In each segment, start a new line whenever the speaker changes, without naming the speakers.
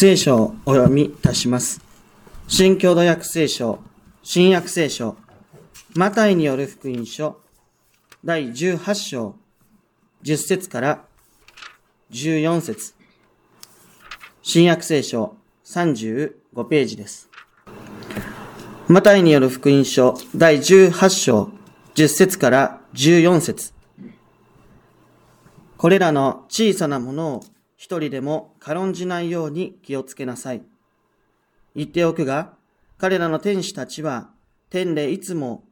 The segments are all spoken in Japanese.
聖書をお読みいたします。新共同訳聖書、新約聖書、マタイによる福音書、第18章、10節から14節新約聖書35ページです。マタイによる福音書、第18章、10節から14節これらの小さなものを一人でも軽んじないように気をつけなさい。言っておくが、彼らの天使たちは天でいつも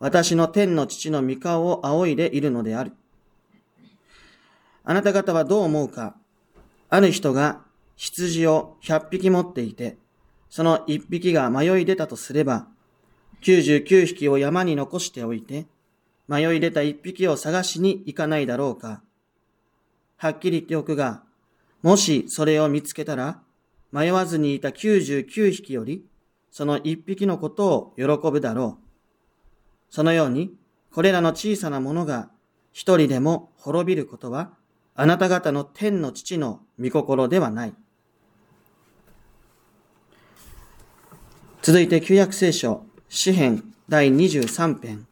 私の天の父の御顔を仰いでいるのである。あなた方はどう思うかある人が羊を100匹持っていて、その1匹が迷い出たとすれば、99匹を山に残しておいて、迷い出た1匹を探しに行かないだろうか。はっきり言っておくが、もしそれを見つけたら、迷わずにいた99匹より、その1匹のことを喜ぶだろう。そのように、これらの小さなものが一人でも滅びることは、あなた方の天の父の御心ではない。続いて旧約聖書、詩編第23編、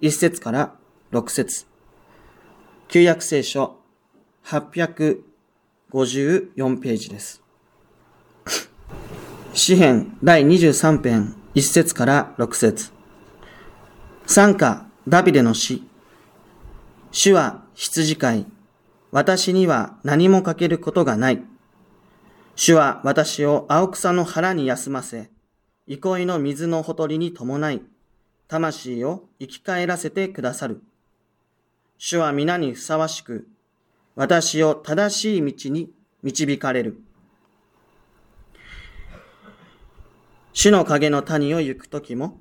1節から6節旧約聖書、54ページです。詩編第23編、1節から6節参加、ダビデの詩。主は羊飼い。私には何もかけることがない。主は私を青草の腹に休ませ、憩いの水のほとりに伴い、魂を生き返らせてくださる。主は皆にふさわしく、私を正しい道に導かれる。主の影の谷を行くときも、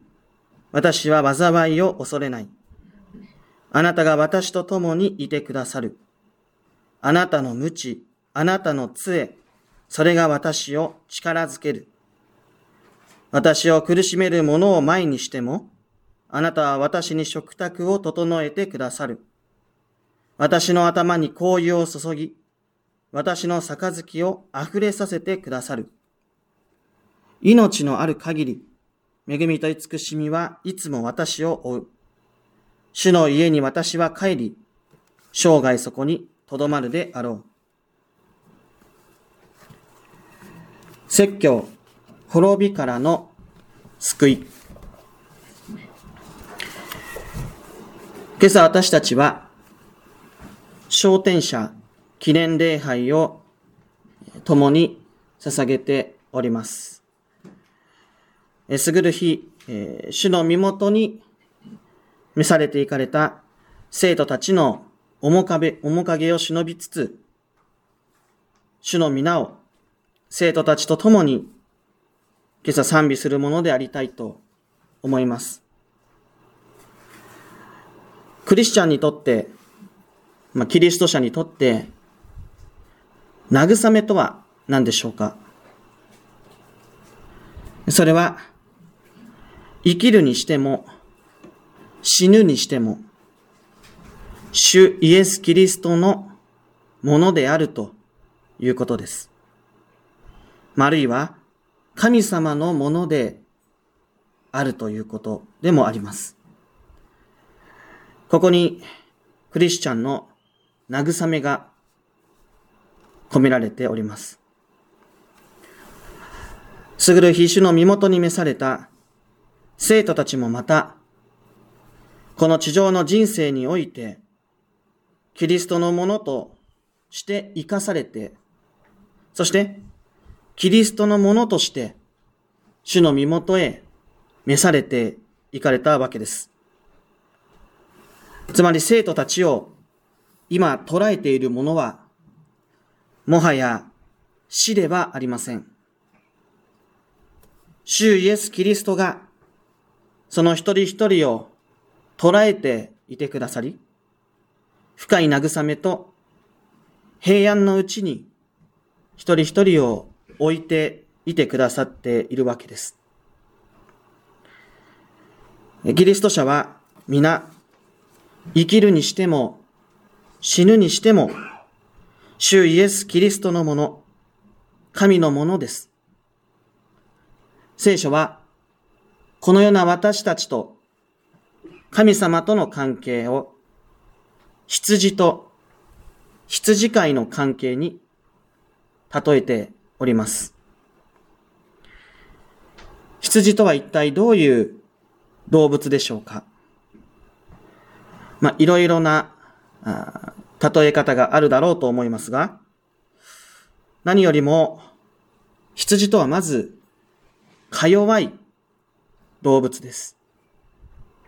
私は災いを恐れない。あなたが私と共にいてくださる。あなたの無知、あなたの杖、それが私を力づける。私を苦しめる者を前にしても、あなたは私に食卓を整えてくださる。私の頭に香油を注ぎ、私の杯を溢れさせてくださる。命のある限り、恵みと慈しみはいつも私を追う。主の家に私は帰り、生涯そこに留まるであろう。説教、滅びからの救い。今朝私たちは、昇天者記念礼拝を共に捧げております。えすぐる日、えー主の身元に召されていかれた生徒たちの面壁面影を忍びつつ、主の皆を生徒たちと共に今朝賛美するものでありたいと思います。クリスチャンにとって、まあ、キリスト者にとって、慰めとは何でしょうか？それは、生きるにしても、死ぬにしても、主イエス・キリストのものであるということです。あるいは、神様のものであるということでもあります。ここに、クリスチャンの慰めが込められております。すぐる必主の身元に召された生徒たちもまた、この地上の人生において、キリストのものとして生かされて、そして、キリストのものとして、主の身元へ召されて行かれたわけです。つまり生徒たちを今捉えているものは、もはや死ではありません。主イエス・キリストが、その一人一人を捉えていてくださり、深い慰めと平安のうちに一人一人を置いていてくださっているわけです。キリスト者は皆生きるにしても死ぬにしても主イエス・キリストのもの、神のものです。聖書は、このような私たちと神様との関係を羊と羊飼いの関係に例えております。羊とは一体どういう動物でしょうか？まあ、いろいろな例え方があるだろうと思いますが、何よりも羊とはまず、か弱い動物です。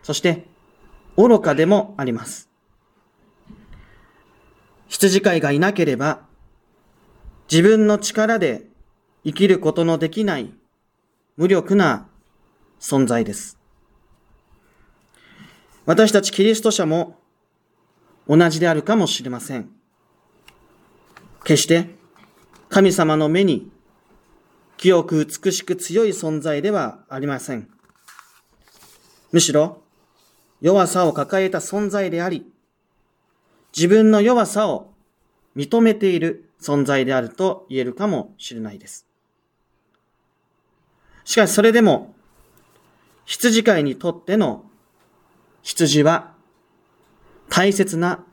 そして、愚かでもあります。羊飼いがいなければ、自分の力で生きることのできない無力な存在です。私たちキリスト者も同じであるかもしれません。決して神様の目に清く美しく強い存在ではありません。むしろ弱さを抱えた存在であり、自分の弱さを認めている存在であると言えるかもしれないです。しかしそれでも、羊飼いにとっての羊は大切な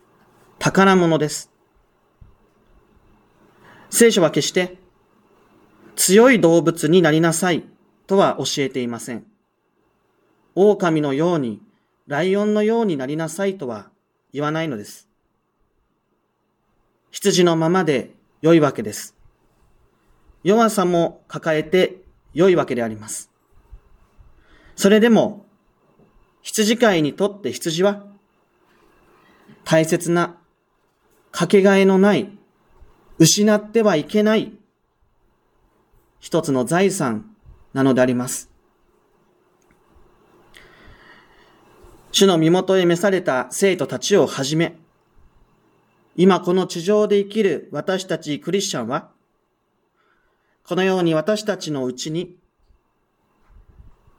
宝物です。聖書は決して強い動物になりなさいとは教えていません。狼のように、ライオンのようになりなさいとは言わないのです。羊のままで良いわけです。弱さも抱えて良いわけであります。それでも、羊飼いにとって羊は、大切な、かけがえのない、失ってはいけない、一つの財産なのであります。主の身元へ召された生徒たちをはじめ、今この地上で生きる私たちクリスチャンは、このように私たちのうちに、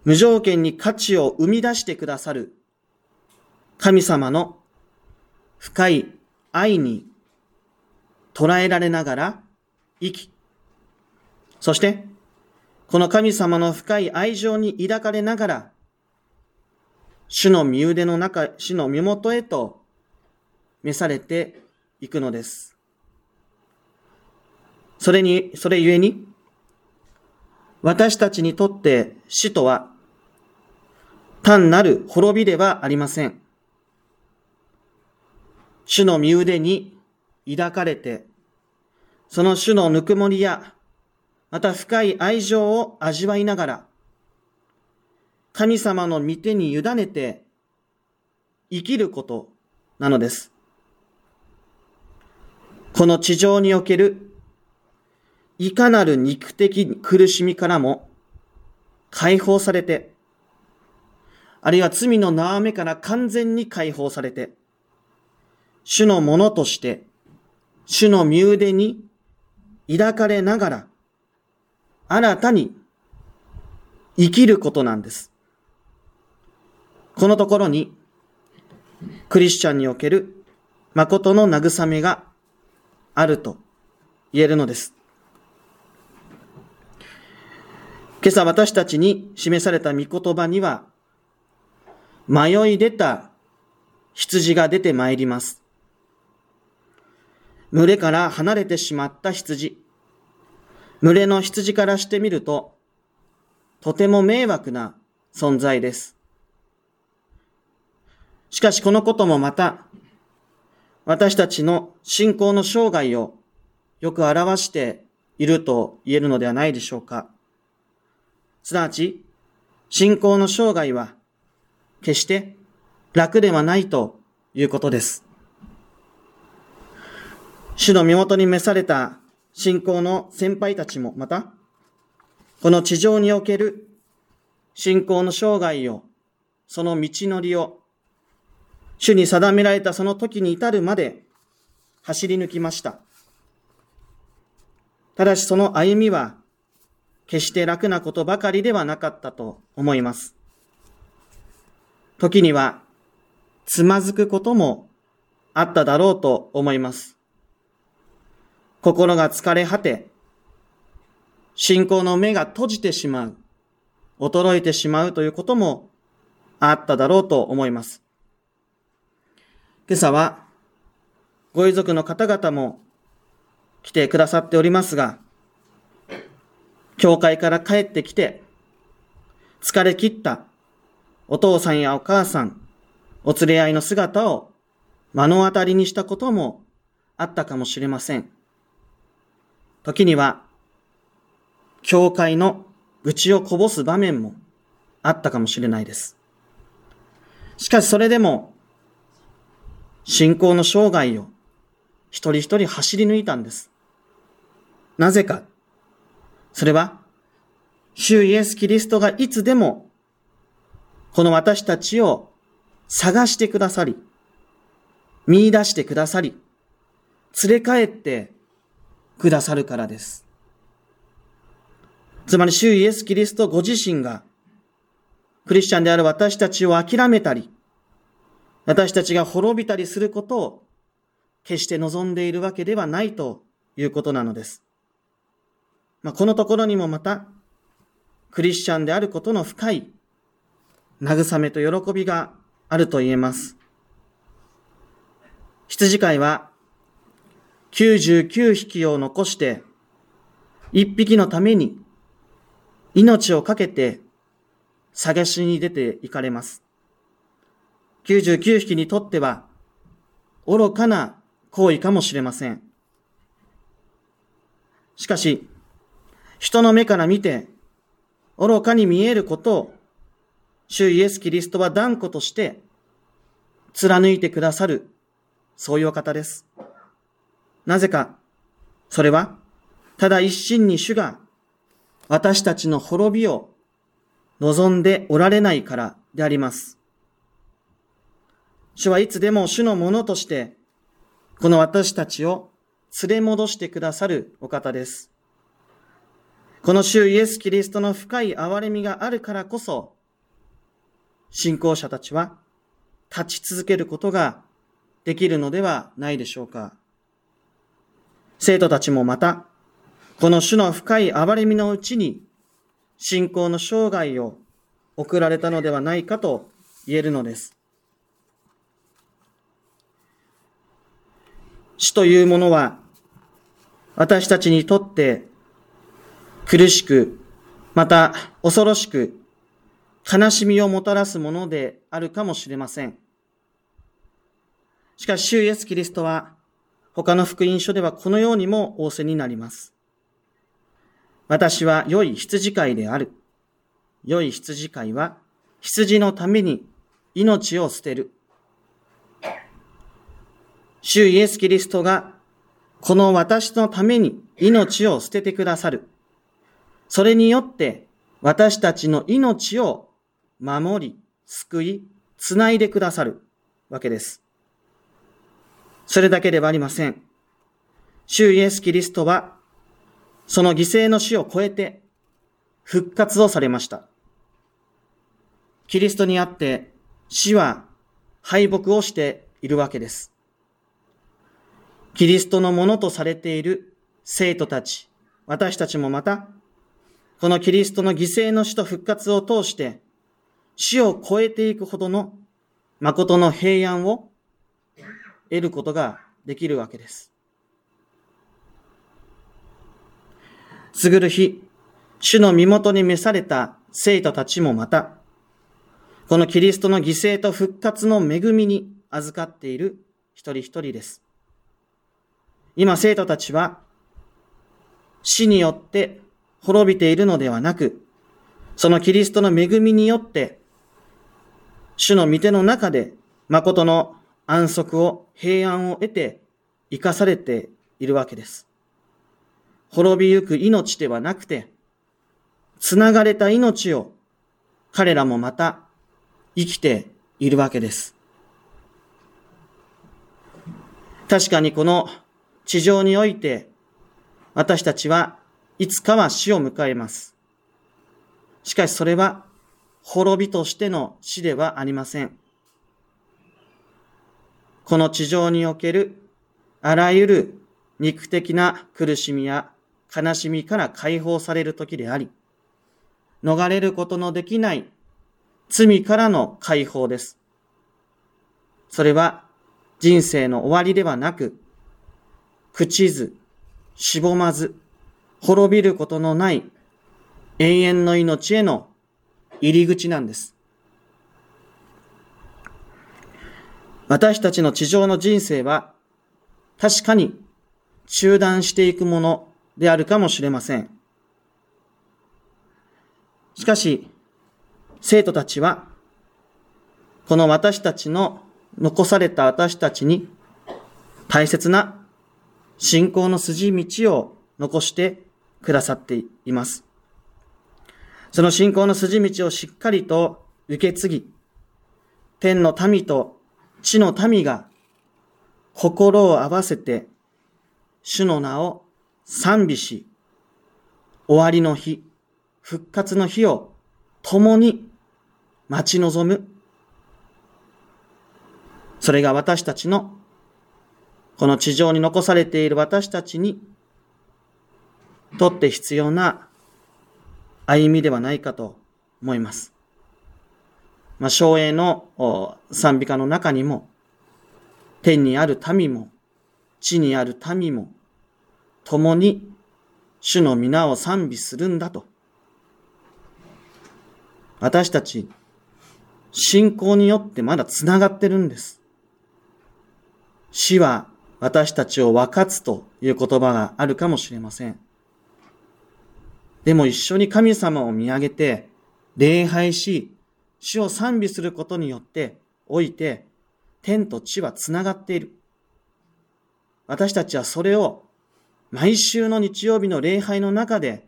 無条件に価値を生み出してくださる神様の深い愛に捉えられながら生き、そして、この神様の深い愛情に抱かれながら、主の身腕の中、主の身元へと召されていくのです。それに、それゆえに、私たちにとって死とは単なる滅びではありません。主の身腕に抱かれて、その主のぬくもりや、また深い愛情を味わいながら、神様の御手に委ねて生きることなのです。この地上におけるいかなる肉的苦しみからも解放されて、あるいは罪の縄目から完全に解放されて、主のものとして、主の身腕に抱かれながら、新たに生きることなんです。このところに、クリスチャンにおける誠の慰めがあると言えるのです。今朝私たちに示された御言葉には、迷い出た羊が出てまいります。群れから離れてしまった羊。群れの羊からしてみると、とても迷惑な存在です。しかしこのこともまた、私たちの信仰の生涯をよく表していると言えるのではないでしょうか。すなわち、信仰の生涯は、決して楽ではないということです。主の身元に召された信仰の先輩たちもまた、この地上における信仰の生涯を、その道のりを、主に定められたその時に至るまで走り抜きました。ただしその歩みは決して楽なことばかりではなかったと思います。時には、つまずくこともあっただろうと思います。心が疲れ果て、信仰の目が閉じてしまう、衰えてしまうということもあっただろうと思います。今朝は、ご遺族の方々も来てくださっておりますが、教会から帰ってきて、疲れ切ったお父さんやお母さん、お連れ合いの姿を目の当たりにしたこともあったかもしれません。時には、教会の愚痴をこぼす場面もあったかもしれないです。しかしそれでも、信仰の生涯を一人一人走り抜いたんです。なぜか。それは、主イエス・キリストがいつでも、この私たちを探してくださり、見出してくださり、連れ帰ってくださるからです。つまり、主イエス・キリストご自身が、クリスチャンである私たちを諦めたり、私たちが滅びたりすることを決して望んでいるわけではないということなのです。まあ、このところにもまた、クリスチャンであることの深い慰めと喜びがあると言えます。羊飼いは99匹を残して1匹のために命を懸けて探しに出て行かれます。99匹にとっては愚かな行為かもしれません。しかし、人の目から見て愚かに見えることを、主イエス・キリストは断固として貫いてくださる、そういうお方です。なぜか、それは、ただ一心に主が私たちの滅びを望んでおられないからであります。主はいつでも主のものとして、この私たちを連れ戻してくださるお方です。この主イエス・キリストの深い憐れみがあるからこそ、信仰者たちは立ち続けることができるのではないでしょうか。生徒たちもまた、この主の深い憐れみのうちに、信仰の生涯を送られたのではないかと言えるのです。死というものは、私たちにとって苦しく、また恐ろしく、悲しみをもたらすものであるかもしれません。しかし、主イエス・キリストは、他の福音書ではこのようにも仰せになります。私は良い羊飼いである。良い羊飼いは、羊のために命を捨てる。主イエス・キリストが、この私のために命を捨ててくださる。それによって私たちの命を守り、救い、つないでくださるわけです。それだけではありません。主イエス・キリストは、その犠牲の死を超えて復活をされました。キリストにあって死は敗北をしているわけです。キリストのものとされている生徒たち、私たちもまたこのキリストの犠牲の死と復活を通して、死を超えていくほどの誠の平安を得ることができるわけです。すぐる日、主の身元に召された生徒たちもまた、このキリストの犠牲と復活の恵みに預かっている一人一人です。今生徒たちは死によって滅びているのではなく、そのキリストの恵みによって、主の御手の中で誠の安息を、平安を得て生かされているわけです。滅びゆく命ではなくて、繋がれた命を彼らもまた生きているわけです。確かにこの地上において私たちはいつかは死を迎えます。しかしそれは滅びとしての死ではありません。この地上におけるあらゆる肉的な苦しみや悲しみから解放される時であり、逃れることのできない罪からの解放です。それは人生の終わりではなく、朽ちず、しぼまず、滅びることのない永遠の命への入り口なんです。私たちの地上の人生は確かに中断していくものであるかもしれません。しかし、生徒たちは、この私たちの、残された私たちに、大切な信仰の筋道を残してくださっています。その信仰の筋道をしっかりと受け継ぎ、天の民と地の民が心を合わせて主の名を賛美し、終わりの日、復活の日を共に待ち望む。それが私たちの、この地上に残されている私たちにとって必要な歩みではないかと思います。まあ、昭栄の賛美歌の中にも、天にある民も、地にある民も、共に主の皆を賛美するんだと。私たち、信仰によってまだ繋がってるんです。死は私たちを分かつという言葉があるかもしれません。でも一緒に神様を見上げて、礼拝し、主を賛美することによっておいて、天と地は繋がっている。私たちはそれを毎週の日曜日の礼拝の中で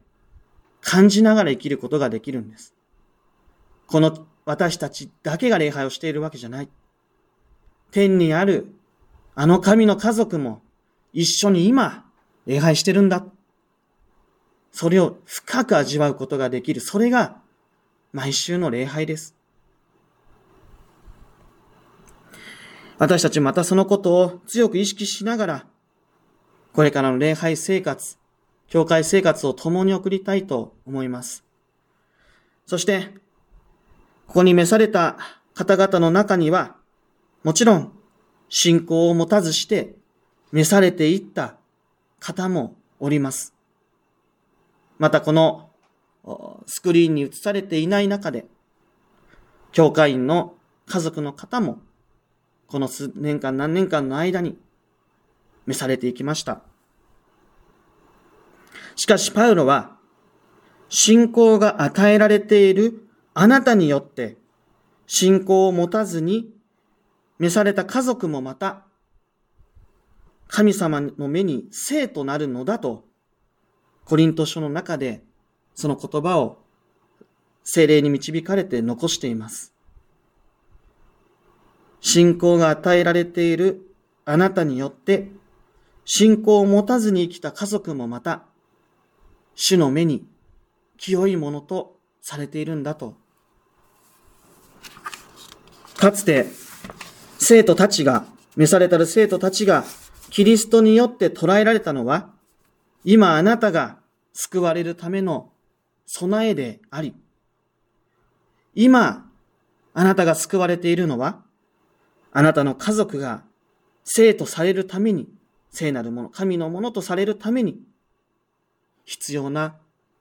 感じながら生きることができるんです。この私たちだけが礼拝をしているわけじゃない。天にあるあの神の家族も一緒に今礼拝してるんだ。それを深く味わうことができる。それが毎週の礼拝です。私たちまたそのことを強く意識しながらこれからの礼拝生活、教会生活を共に送りたいと思います。そして、ここに召された方々の中には、もちろん、信仰を持たずして、召されていった方もおります。またこのスクリーンに映されていない中で、教会員の家族の方も、この数年間何年間の間に召されていきました。しかしパウロは、信仰が与えられているあなたによって、信仰を持たずに召された家族もまた、神様の目に生となるのだと、コリント書の中でその言葉を精霊に導かれて残しています。信仰が与えられているあなたによって信仰を持たずに生きた家族もまた、主の目に清いものとされているんだと。かつて、生徒たちが、召されたる生徒たちが、キリストによって捉えられたのは、今あなたが救われるための備えであり、今、あなたが救われているのは、あなたの家族が生徒されるために聖なるもの、神のものとされるために必要な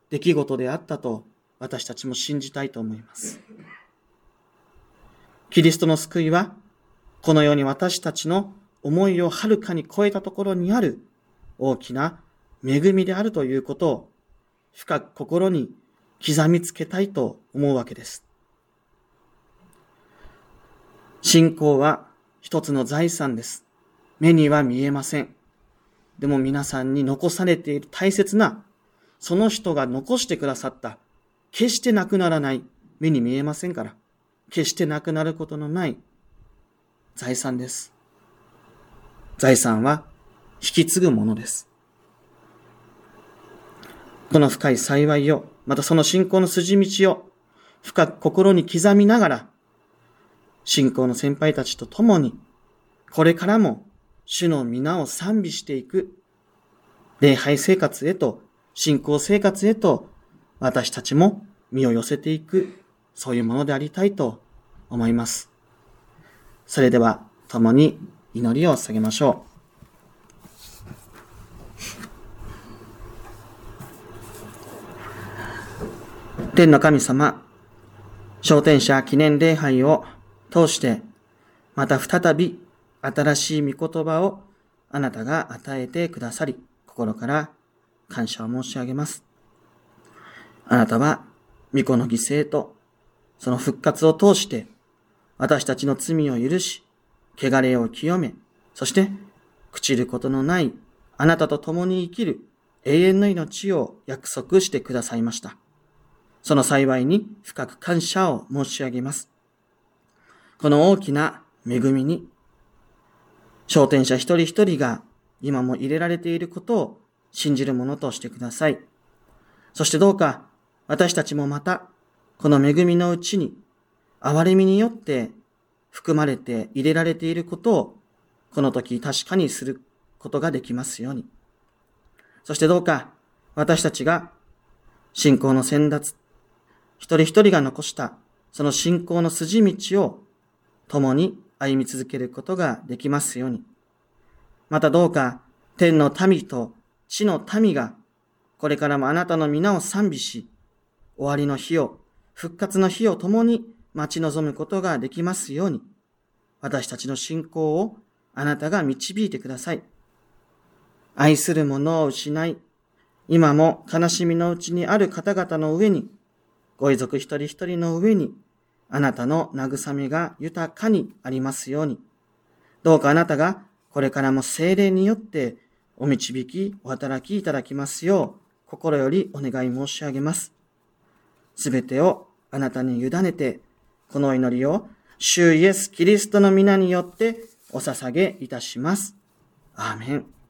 出来事であったと私たちも信じたいと思います。キリストの救いは、このように私たちの思いをはるかに超えたところにある大きな恵みであるということを深く心に刻みつけたいと思うわけです。信仰は一つの財産です。目には見えません。でも皆さんに残されている大切な、その人が残してくださった、決してなくならない、目に見えませんから、決してなくなることのない財産です。財産は引き継ぐものです。この深い幸いを、またその信仰の筋道を深く心に刻みながら、信仰の先輩たちと共に、これからも主の皆を賛美していく礼拝生活へと信仰生活へと私たちも身を寄せていく、そういうものでありたいと思います。それでは、共に祈りを捧げましょう。天の神様、昇天者記念礼拝を通して、また再び新しい御言葉をあなたが与えてくださり、心から感謝を申し上げます。あなたは、御子の犠牲と、その復活を通して、私たちの罪を許し、汚れを清め、そして、朽ちることのないあなたと共に生きる永遠の命を約束してくださいました。その幸いに深く感謝を申し上げます。この大きな恵みに、商店者一人一人が今も入れられていることを信じるものとしてください。そしてどうか私たちもまたこの恵みのうちに憐れみによって含まれて入れられていることをこの時確かにすることができますように。そしてどうか私たちが信仰の先達、一人一人が残したその信仰の筋道を共に歩み続けることができますように。またどうか天の民と地の民がこれからもあなたの皆を賛美し、終わりの日を、復活の日を共に待ち望むことができますように、私たちの信仰をあなたが導いてください。愛する者を失い、今も悲しみのうちにある方々の上に、ご遺族一人一人の上に、あなたの慰めが豊かにありますように。どうかあなたがこれからも精霊によってお導き、お働きいただきますよう、心よりお願い申し上げます。すべてをあなたに委ねて、この祈りを、主イエス・キリストの皆によってお捧げいたします。アーメン。